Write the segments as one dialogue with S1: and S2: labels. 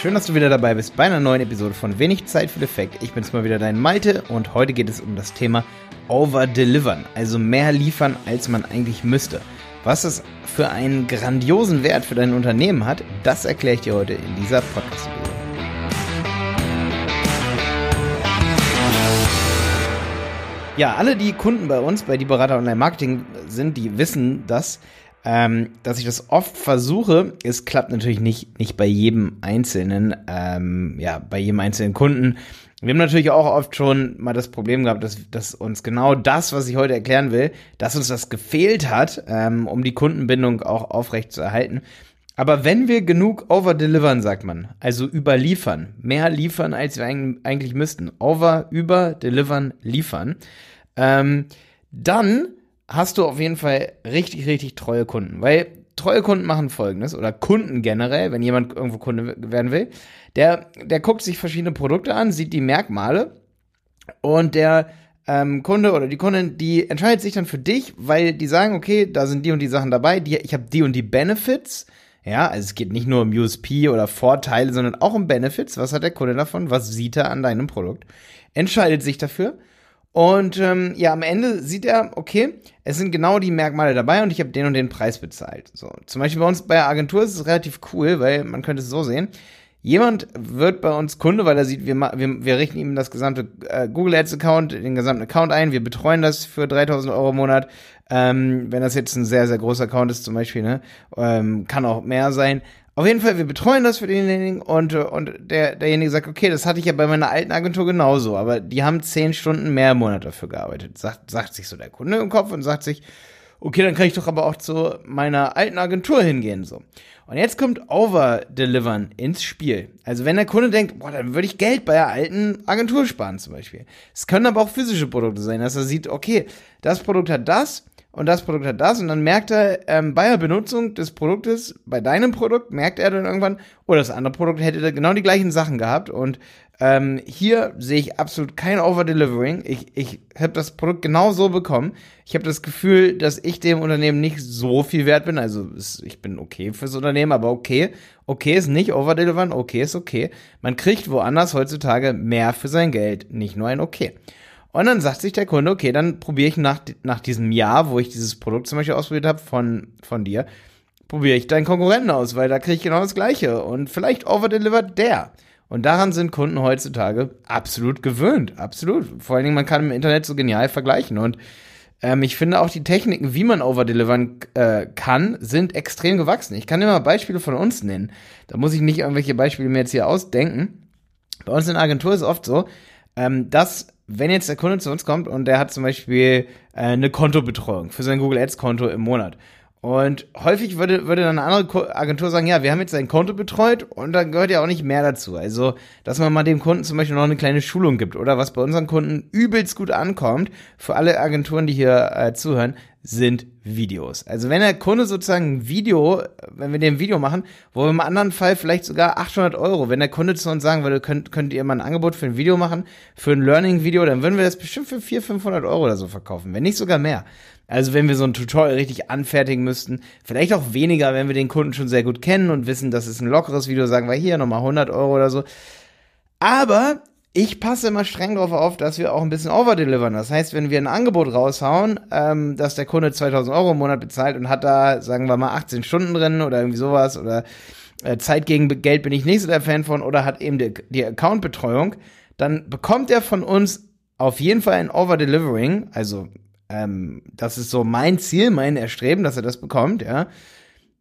S1: Schön, dass du wieder dabei bist bei einer neuen Episode von Wenig Zeit für Effekt. Ich bin's mal wieder dein Malte und heute geht es um das Thema Overdelivern, also mehr liefern, als man eigentlich müsste. Was das für einen grandiosen Wert für dein Unternehmen hat, das erkläre ich dir heute in dieser Podcast-Episode. Ja, alle, die Kunden bei uns, bei die Berater Online Marketing sind, die wissen das, ähm, dass ich das oft versuche. Es klappt natürlich nicht, nicht bei jedem einzelnen, ähm, ja, bei jedem einzelnen Kunden. Wir haben natürlich auch oft schon mal das Problem gehabt, dass, dass uns genau das, was ich heute erklären will, dass uns das gefehlt hat, ähm, um die Kundenbindung auch aufrecht zu erhalten. Aber wenn wir genug overdelivern, sagt man, also überliefern, mehr liefern, als wir eigentlich müssten, over, über, delivern, liefern, ähm, dann hast du auf jeden Fall richtig, richtig treue Kunden. Weil treue Kunden machen folgendes, oder Kunden generell, wenn jemand irgendwo Kunde werden will, der, der guckt sich verschiedene Produkte an, sieht die Merkmale und der ähm, Kunde oder die Kundin, die entscheidet sich dann für dich, weil die sagen, okay, da sind die und die Sachen dabei, die, ich habe die und die Benefits. Ja, also es geht nicht nur um USP oder Vorteile, sondern auch um Benefits. Was hat der Kunde davon? Was sieht er an deinem Produkt? Entscheidet sich dafür und ähm, ja, am Ende sieht er, okay, es sind genau die Merkmale dabei und ich habe den und den Preis bezahlt. So, zum Beispiel bei uns bei der Agentur ist es relativ cool, weil man könnte es so sehen. Jemand wird bei uns Kunde, weil er sieht, wir, wir, wir richten ihm das gesamte äh, Google Ads Account, den gesamten Account ein, wir betreuen das für 3000 Euro im Monat. Ähm, wenn das jetzt ein sehr, sehr großer Account ist zum Beispiel, ne, ähm, kann auch mehr sein. Auf jeden Fall, wir betreuen das für denjenigen und, und der, derjenige sagt, okay, das hatte ich ja bei meiner alten Agentur genauso, aber die haben zehn Stunden mehr im Monat dafür gearbeitet. Sagt, sagt sich so der Kunde im Kopf und sagt sich, okay, dann kann ich doch aber auch zu meiner alten Agentur hingehen, so. Und jetzt kommt Overdelivern ins Spiel. Also wenn der Kunde denkt, boah, dann würde ich Geld bei der alten Agentur sparen zum Beispiel. Es können aber auch physische Produkte sein, dass er sieht, okay, das Produkt hat das, und das Produkt hat das und dann merkt er ähm, bei der Benutzung des Produktes, bei deinem Produkt, merkt er dann irgendwann, oh, das andere Produkt hätte genau die gleichen Sachen gehabt und ähm, hier sehe ich absolut kein Overdelivering. Ich, ich habe das Produkt genau so bekommen. Ich habe das Gefühl, dass ich dem Unternehmen nicht so viel wert bin. Also es, ich bin okay fürs Unternehmen, aber okay. Okay ist nicht overdelivern, okay ist okay. Man kriegt woanders heutzutage mehr für sein Geld, nicht nur ein okay. Und dann sagt sich der Kunde, okay, dann probiere ich nach, nach diesem Jahr, wo ich dieses Produkt zum Beispiel ausprobiert habe von, von dir, probiere ich deinen Konkurrenten aus, weil da kriege ich genau das Gleiche. Und vielleicht overdelivert der. Und daran sind Kunden heutzutage absolut gewöhnt. Absolut. Vor allen Dingen, man kann im Internet so genial vergleichen. Und ähm, ich finde auch die Techniken, wie man overdelivern äh, kann, sind extrem gewachsen. Ich kann dir mal Beispiele von uns nennen. Da muss ich nicht irgendwelche Beispiele mir jetzt hier ausdenken. Bei uns in der Agentur ist oft so, ähm, dass wenn jetzt der Kunde zu uns kommt und der hat zum Beispiel äh, eine Kontobetreuung für sein Google Ads Konto im Monat. Und häufig würde, würde dann eine andere Agentur sagen, ja, wir haben jetzt sein Konto betreut und dann gehört ja auch nicht mehr dazu. Also, dass man mal dem Kunden zum Beispiel noch eine kleine Schulung gibt oder was bei unseren Kunden übelst gut ankommt, für alle Agenturen, die hier äh, zuhören, sind Videos. Also wenn der Kunde sozusagen ein Video, wenn wir dem Video machen, wo wir im anderen Fall vielleicht sogar 800 Euro, wenn der Kunde zu uns sagen würde, könnt, könnt ihr mal ein Angebot für ein Video machen, für ein Learning-Video, dann würden wir das bestimmt für 400, 500 Euro oder so verkaufen, wenn nicht sogar mehr. Also wenn wir so ein Tutorial richtig anfertigen müssten, vielleicht auch weniger, wenn wir den Kunden schon sehr gut kennen und wissen, das ist ein lockeres Video, sagen wir hier nochmal 100 Euro oder so. Aber ich passe immer streng darauf auf, dass wir auch ein bisschen overdelivern. Das heißt, wenn wir ein Angebot raushauen, ähm, dass der Kunde 2000 Euro im Monat bezahlt und hat da, sagen wir mal, 18 Stunden drin oder irgendwie sowas oder äh, Zeit gegen Geld bin ich nicht so der Fan von oder hat eben die, die Accountbetreuung, dann bekommt er von uns auf jeden Fall ein Overdelivering. Also, ähm, das ist so mein Ziel, mein Erstreben, dass er das bekommt, ja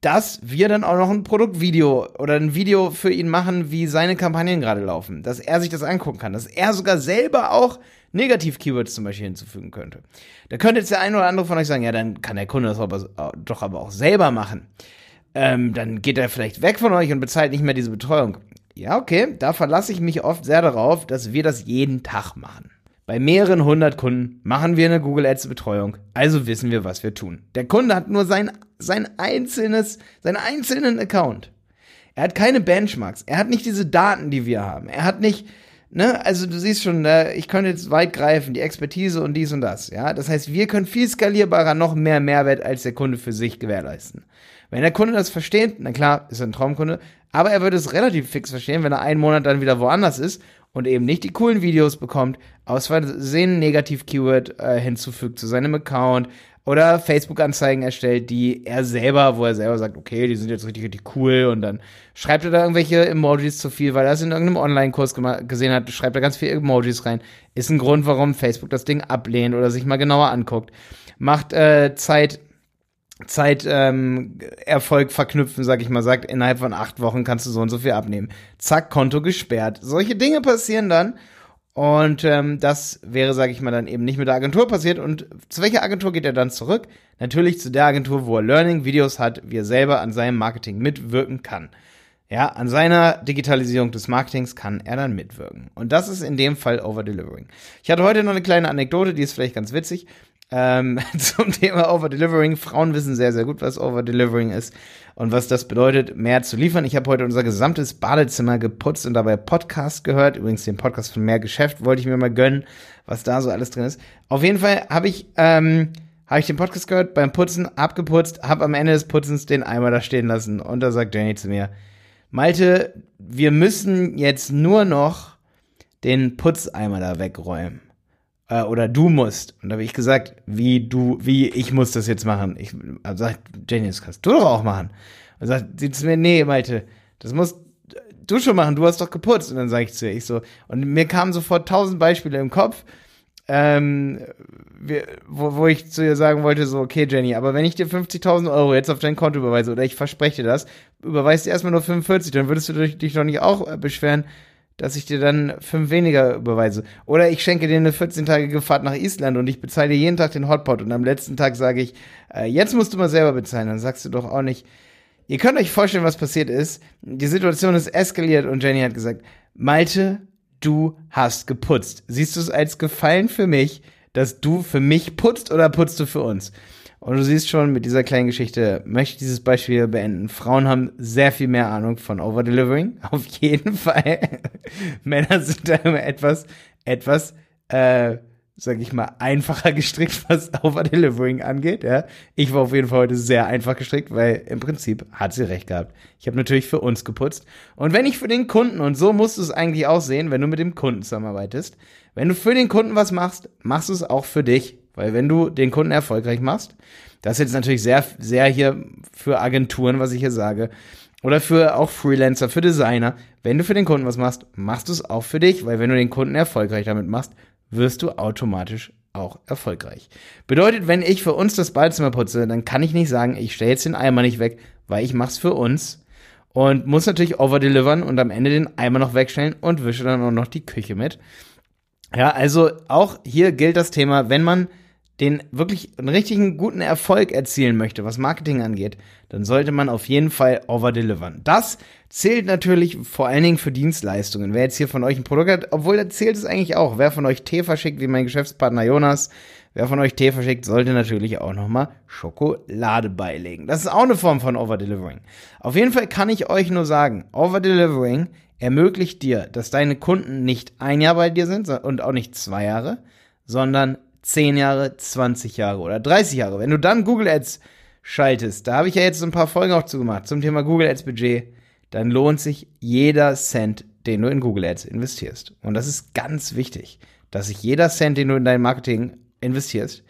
S1: dass wir dann auch noch ein Produktvideo oder ein Video für ihn machen, wie seine Kampagnen gerade laufen, dass er sich das angucken kann, dass er sogar selber auch Negativ-Keywords zum Beispiel hinzufügen könnte. Da könnte jetzt der eine oder andere von euch sagen, ja, dann kann der Kunde das aber, doch aber auch selber machen. Ähm, dann geht er vielleicht weg von euch und bezahlt nicht mehr diese Betreuung. Ja, okay, da verlasse ich mich oft sehr darauf, dass wir das jeden Tag machen. Bei mehreren hundert Kunden machen wir eine Google Ads Betreuung, also wissen wir, was wir tun. Der Kunde hat nur sein, sein einzelnes, seinen einzelnen Account. Er hat keine Benchmarks. Er hat nicht diese Daten, die wir haben. Er hat nicht, ne, also du siehst schon, ne, ich könnte jetzt weit greifen, die Expertise und dies und das, ja. Das heißt, wir können viel skalierbarer noch mehr Mehrwert als der Kunde für sich gewährleisten. Wenn der Kunde das versteht, na klar, ist er ein Traumkunde, aber er würde es relativ fix verstehen, wenn er einen Monat dann wieder woanders ist und eben nicht die coolen Videos bekommt, aus Versehen Negativ-Keyword äh, hinzufügt zu seinem Account oder Facebook-Anzeigen erstellt, die er selber, wo er selber sagt, okay, die sind jetzt richtig, richtig cool und dann schreibt er da irgendwelche Emojis zu viel, weil er es in irgendeinem Online-Kurs gesehen hat, schreibt er ganz viele Emojis rein. Ist ein Grund, warum Facebook das Ding ablehnt oder sich mal genauer anguckt. Macht äh, Zeit Zeit ähm, verknüpfen, sag ich mal, sagt, innerhalb von acht Wochen kannst du so und so viel abnehmen. Zack, Konto gesperrt. Solche Dinge passieren dann. Und ähm, das wäre, sage ich mal, dann eben nicht mit der Agentur passiert. Und zu welcher Agentur geht er dann zurück? Natürlich zu der Agentur, wo er Learning-Videos hat, wie er selber an seinem Marketing mitwirken kann. Ja, an seiner Digitalisierung des Marketings kann er dann mitwirken. Und das ist in dem Fall Over-Delivering. Ich hatte heute noch eine kleine Anekdote, die ist vielleicht ganz witzig. Ähm, zum Thema Overdelivering. Frauen wissen sehr, sehr gut, was Overdelivering ist und was das bedeutet, mehr zu liefern. Ich habe heute unser gesamtes Badezimmer geputzt und dabei Podcast gehört. Übrigens den Podcast von Mehr Geschäft wollte ich mir mal gönnen, was da so alles drin ist. Auf jeden Fall habe ich, ähm, habe ich den Podcast gehört, beim Putzen abgeputzt, habe am Ende des Putzens den Eimer da stehen lassen und da sagt Jenny zu mir, Malte, wir müssen jetzt nur noch den Putzeimer da wegräumen äh, oder du musst. Und da habe ich gesagt, wie du, wie ich muss das jetzt machen. Ich also sagt, Jenny, das kannst du doch auch machen. Und sagt sie zu mir, nee, Malte, das musst du schon machen, du hast doch geputzt. Und dann sage ich zu ihr, ich so, und mir kamen sofort tausend Beispiele im Kopf, ähm, wir, wo, wo ich zu ihr sagen wollte, so, okay, Jenny, aber wenn ich dir 50.000 Euro jetzt auf dein Konto überweise, oder ich verspreche dir das, überweist dir erstmal nur 45, dann würdest du dich, dich doch nicht auch äh, beschweren, dass ich dir dann fünf weniger überweise. Oder ich schenke dir eine 14-tägige Fahrt nach Island und ich bezahle dir jeden Tag den Hotpot und am letzten Tag sage ich, äh, jetzt musst du mal selber bezahlen. Dann sagst du doch auch nicht, ihr könnt euch vorstellen, was passiert ist. Die Situation ist eskaliert und Jenny hat gesagt, Malte, du hast geputzt. Siehst du es als Gefallen für mich, dass du für mich putzt oder putzt du für uns? Und du siehst schon, mit dieser kleinen Geschichte möchte ich dieses Beispiel beenden. Frauen haben sehr viel mehr Ahnung von Overdelivering. Auf jeden Fall. Männer sind da immer etwas, etwas, äh, sag ich mal, einfacher gestrickt, was Overdelivering angeht. Ja. Ich war auf jeden Fall heute sehr einfach gestrickt, weil im Prinzip hat sie recht gehabt. Ich habe natürlich für uns geputzt. Und wenn ich für den Kunden, und so musst du es eigentlich auch sehen, wenn du mit dem Kunden zusammenarbeitest, wenn du für den Kunden was machst, machst du es auch für dich. Weil wenn du den Kunden erfolgreich machst, das ist jetzt natürlich sehr, sehr hier für Agenturen, was ich hier sage, oder für auch Freelancer, für Designer. Wenn du für den Kunden was machst, machst du es auch für dich, weil wenn du den Kunden erfolgreich damit machst, wirst du automatisch auch erfolgreich. Bedeutet, wenn ich für uns das Badezimmer putze, dann kann ich nicht sagen, ich stelle jetzt den Eimer nicht weg, weil ich mach's für uns und muss natürlich overdelivern und am Ende den Eimer noch wegstellen und wische dann auch noch die Küche mit. Ja, also auch hier gilt das Thema, wenn man den wirklich einen richtigen guten Erfolg erzielen möchte, was Marketing angeht, dann sollte man auf jeden Fall overdelivern. Das zählt natürlich vor allen Dingen für Dienstleistungen. Wer jetzt hier von euch ein Produkt hat, obwohl da zählt es eigentlich auch. Wer von euch Tee verschickt, wie mein Geschäftspartner Jonas, wer von euch Tee verschickt, sollte natürlich auch nochmal Schokolade beilegen. Das ist auch eine Form von Overdelivering. Auf jeden Fall kann ich euch nur sagen, Overdelivering ermöglicht dir, dass deine Kunden nicht ein Jahr bei dir sind und auch nicht zwei Jahre, sondern 10 Jahre, 20 Jahre oder 30 Jahre. Wenn du dann Google Ads schaltest, da habe ich ja jetzt ein paar Folgen auch zugemacht zum Thema Google Ads Budget, dann lohnt sich jeder Cent, den du in Google Ads investierst. Und das ist ganz wichtig, dass sich jeder Cent, den du in dein Marketing investierst,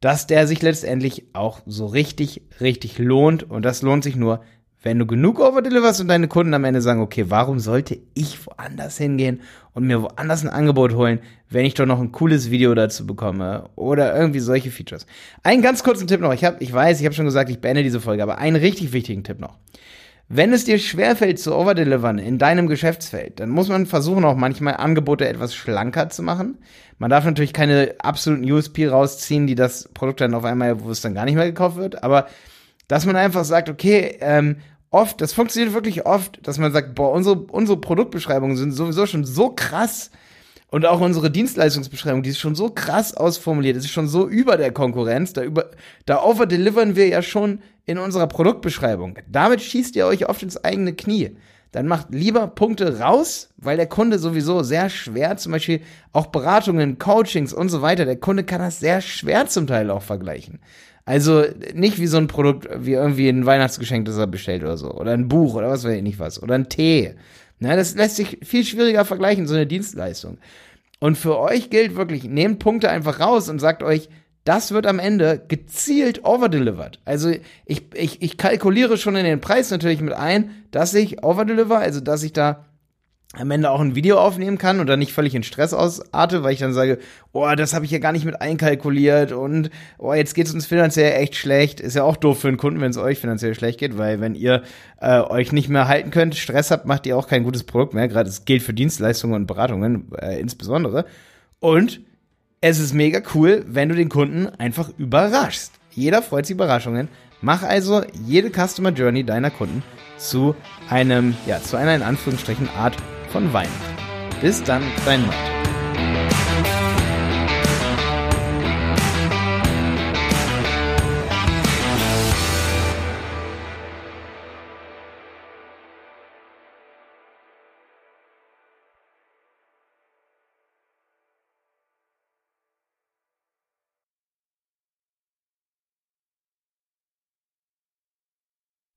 S1: dass der sich letztendlich auch so richtig, richtig lohnt. Und das lohnt sich nur, wenn du genug overdeliverst und deine Kunden am Ende sagen, okay, warum sollte ich woanders hingehen und mir woanders ein Angebot holen, wenn ich doch noch ein cooles Video dazu bekomme oder irgendwie solche Features. Einen ganz kurzen Tipp noch. Ich habe, ich weiß, ich habe schon gesagt, ich beende diese Folge, aber einen richtig wichtigen Tipp noch. Wenn es dir schwerfällt zu overdelivern in deinem Geschäftsfeld, dann muss man versuchen, auch manchmal Angebote etwas schlanker zu machen. Man darf natürlich keine absoluten USP rausziehen, die das Produkt dann auf einmal, wo es dann gar nicht mehr gekauft wird, aber dass man einfach sagt, okay, ähm, oft, das funktioniert wirklich oft, dass man sagt, boah, unsere, unsere Produktbeschreibungen sind sowieso schon so krass und auch unsere Dienstleistungsbeschreibung, die ist schon so krass ausformuliert, das ist schon so über der Konkurrenz, da über, da overdelivern wir ja schon in unserer Produktbeschreibung. Damit schießt ihr euch oft ins eigene Knie. Dann macht lieber Punkte raus, weil der Kunde sowieso sehr schwer, zum Beispiel auch Beratungen, Coachings und so weiter, der Kunde kann das sehr schwer zum Teil auch vergleichen. Also nicht wie so ein Produkt, wie irgendwie ein Weihnachtsgeschenk, das er bestellt oder so. Oder ein Buch oder was weiß ich nicht was. Oder ein Tee. Na, das lässt sich viel schwieriger vergleichen, so eine Dienstleistung. Und für euch gilt wirklich, nehmt Punkte einfach raus und sagt euch, das wird am Ende gezielt overdelivered. Also ich, ich, ich kalkuliere schon in den Preis natürlich mit ein, dass ich overdeliver, also dass ich da am Ende auch ein Video aufnehmen kann und dann nicht völlig in Stress ausarte, weil ich dann sage, oh, das habe ich ja gar nicht mit einkalkuliert und oh, jetzt geht es uns finanziell echt schlecht. Ist ja auch doof für einen Kunden, wenn es euch finanziell schlecht geht, weil wenn ihr äh, euch nicht mehr halten könnt, Stress habt, macht ihr auch kein gutes Produkt mehr. Gerade es gilt für Dienstleistungen und Beratungen äh, insbesondere. Und es ist mega cool, wenn du den Kunden einfach überraschst. Jeder freut sich Überraschungen. Mach also jede Customer Journey deiner Kunden zu einem, ja, zu einer in Anführungsstrichen Art von Weihnachten. Bis dann, dein Matt.